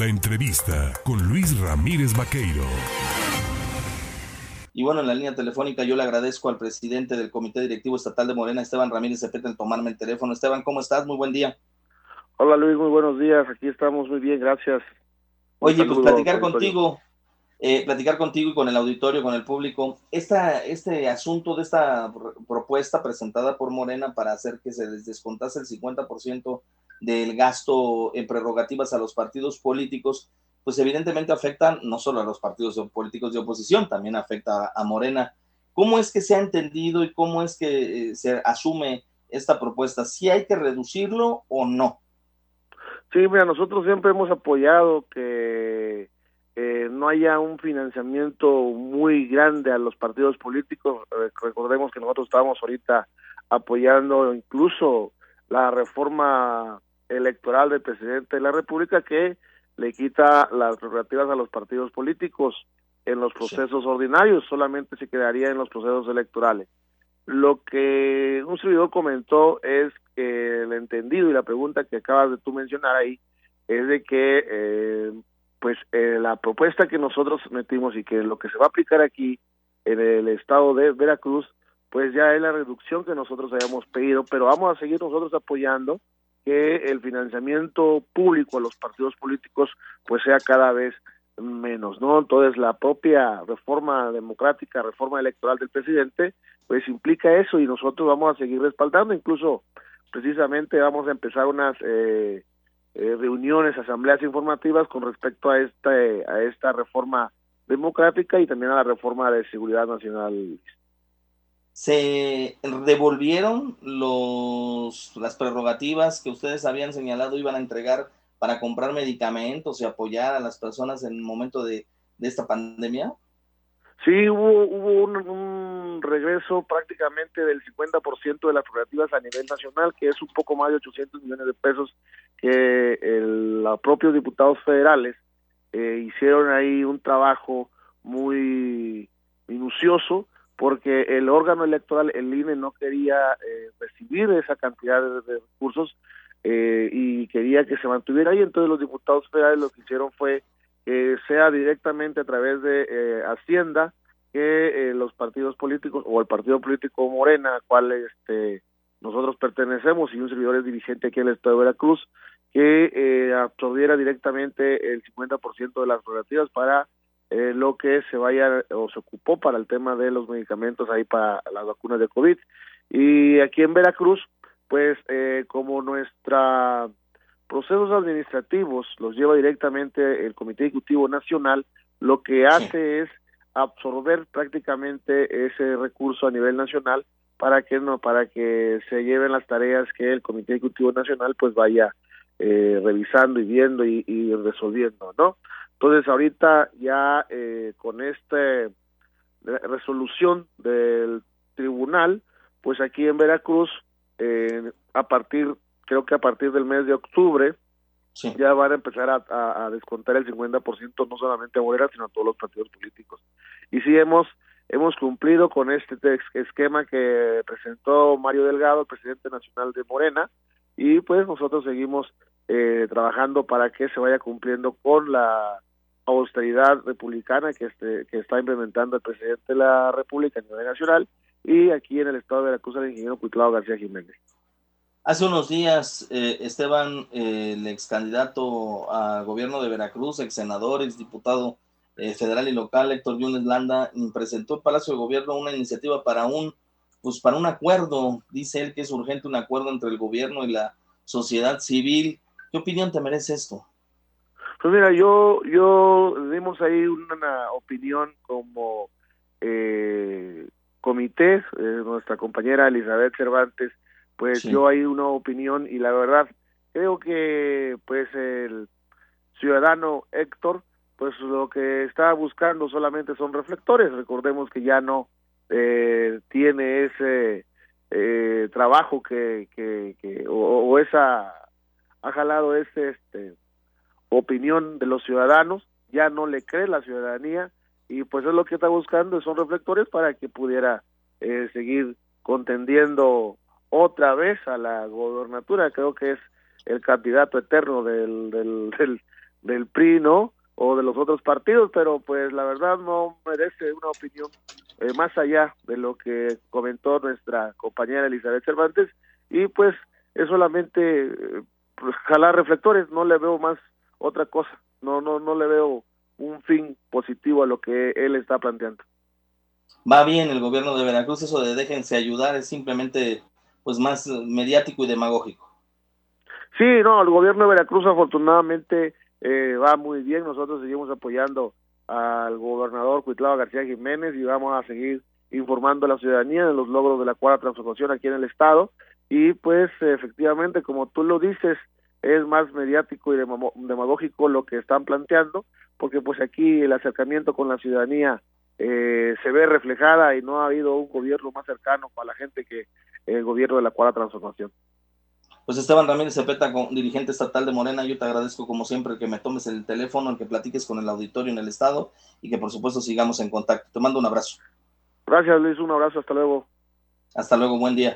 La entrevista con Luis Ramírez Vaqueiro. Y bueno, en la línea telefónica yo le agradezco al presidente del Comité Directivo Estatal de Morena, Esteban Ramírez Cepeta, el tomarme el teléfono. Esteban, ¿cómo estás? Muy buen día. Hola Luis, muy buenos días. Aquí estamos muy bien, gracias. Oye, pues platicar contigo, eh, platicar contigo y con el auditorio, con el público, esta, este asunto de esta propuesta presentada por Morena para hacer que se les descontase el 50% del gasto en prerrogativas a los partidos políticos, pues evidentemente afectan no solo a los partidos políticos de oposición, también afecta a Morena. ¿Cómo es que se ha entendido y cómo es que eh, se asume esta propuesta? ¿Si hay que reducirlo o no? Sí, mira, nosotros siempre hemos apoyado que eh, no haya un financiamiento muy grande a los partidos políticos. Recordemos que nosotros estábamos ahorita apoyando incluso la reforma electoral del presidente de la República que le quita las prerrogativas a los partidos políticos en los procesos ordinarios, solamente se quedaría en los procesos electorales. Lo que un servidor comentó es que el entendido y la pregunta que acabas de tú mencionar ahí es de que eh, pues eh, la propuesta que nosotros metimos y que lo que se va a aplicar aquí en el estado de Veracruz pues ya es la reducción que nosotros habíamos pedido, pero vamos a seguir nosotros apoyando que el financiamiento público a los partidos políticos pues sea cada vez menos, ¿no? Entonces la propia reforma democrática, reforma electoral del presidente, pues implica eso y nosotros vamos a seguir respaldando, incluso precisamente vamos a empezar unas eh, eh, reuniones, asambleas informativas con respecto a esta, a esta reforma democrática y también a la reforma de seguridad nacional se devolvieron los, las prerrogativas que ustedes habían señalado iban a entregar para comprar medicamentos y apoyar a las personas en el momento de, esta pandemia? Sí, hubo, hubo un, regreso prácticamente del 50% de las prerrogativas a nivel nacional, que es un poco más de 800 millones de pesos que los propios diputados federales eh, hicieron ahí un trabajo muy minucioso porque el órgano electoral, el INE, no quería eh, recibir esa cantidad de, recursos eh, y quería que se mantuviera ahí. Entonces los diputados federales lo que hicieron fue que sea directamente a través de eh, Hacienda que los partidos políticos o el partido político Morena, al cual este, nosotros pertenecemos y un servidor es dirigente aquí en el estado de Veracruz, que absorbiera directamente el 50% de las relativas para eh, lo que se vaya o se ocupó para el tema de los medicamentos ahí para las vacunas de COVID. Y aquí en Veracruz, pues eh, como nuestra procesos administrativos los lleva directamente el Comité Ejecutivo Nacional, lo que hace es absorber prácticamente ese recurso a nivel nacional para que no para que se lleven las tareas que el Comité Ejecutivo Nacional pues vaya eh, revisando y viendo y, y resolviendo, ¿no? Entonces, ahorita ya eh, con esta resolución del tribunal, pues aquí en Veracruz, eh, a partir, creo que a partir del mes de octubre, ya van a empezar a, descontar el 50% no solamente a Morena, sino a todos los partidos políticos. Y sí hemos hemos cumplido con este esquema que presentó Mario Delgado, el presidente nacional de Morena, y pues nosotros seguimos eh, trabajando para que se vaya cumpliendo con la austeridad republicana que, este, que está implementando el presidente de la República a nivel nacional y aquí en el estado de Veracruz el ingeniero Cuitlao García Jiménez. Hace unos días, eh, Esteban, el ex candidato a gobierno de Veracruz, ex senador, ex diputado eh, federal y local, Héctor Yunes Landa, presentó al Palacio de Gobierno una iniciativa para un, pues para un acuerdo. Dice él que es urgente un acuerdo entre el gobierno y la sociedad civil. ¿Qué opinión te merece esto? Pues mira, yo, yo dimos ahí una opinión como eh, comité, eh, nuestra compañera Elizabeth Cervantes, pues yo ahí una opinión y la verdad creo que pues el ciudadano Héctor, pues lo que está buscando solamente son reflectores, recordemos que ya no eh, tiene ese eh, trabajo que, que, que o, esa ha jalado ese este opinión de los ciudadanos, ya no le cree la ciudadanía y pues es lo que está buscando, son reflectores para que pudiera eh, seguir contendiendo otra vez a la gobernatura, creo que es el candidato eterno del, del, del PRI, ¿no? O de los otros partidos, pero pues la verdad no merece una opinión eh, más allá de lo que comentó nuestra compañera Elizabeth Cervantes y pues es solamente eh, pues, jalar reflectores, no le veo más otra cosa, no no no le veo un fin positivo a lo que él está planteando. Va bien el gobierno de Veracruz, eso de déjense ayudar es simplemente pues más mediático y demagógico. Sí, no, el gobierno de Veracruz afortunadamente eh, va muy bien, nosotros seguimos apoyando al gobernador Cuitlao García Jiménez y vamos a seguir informando a la ciudadanía de los logros de la cuarta transformación aquí en el estado y pues efectivamente como tú lo dices es más mediático y demagógico lo que están planteando porque pues aquí el acercamiento con la ciudadanía eh, se ve reflejada y no ha habido un gobierno más cercano para la gente que el gobierno de la cuarta transformación. Pues Esteban Ramírez Cepeta, dirigente estatal de Morena, yo te agradezco como siempre que me tomes el teléfono, el que platiques con el auditorio en el estado y que por supuesto sigamos en contacto. Te mando un abrazo. Gracias Luis, un abrazo, hasta luego. Hasta luego, buen día.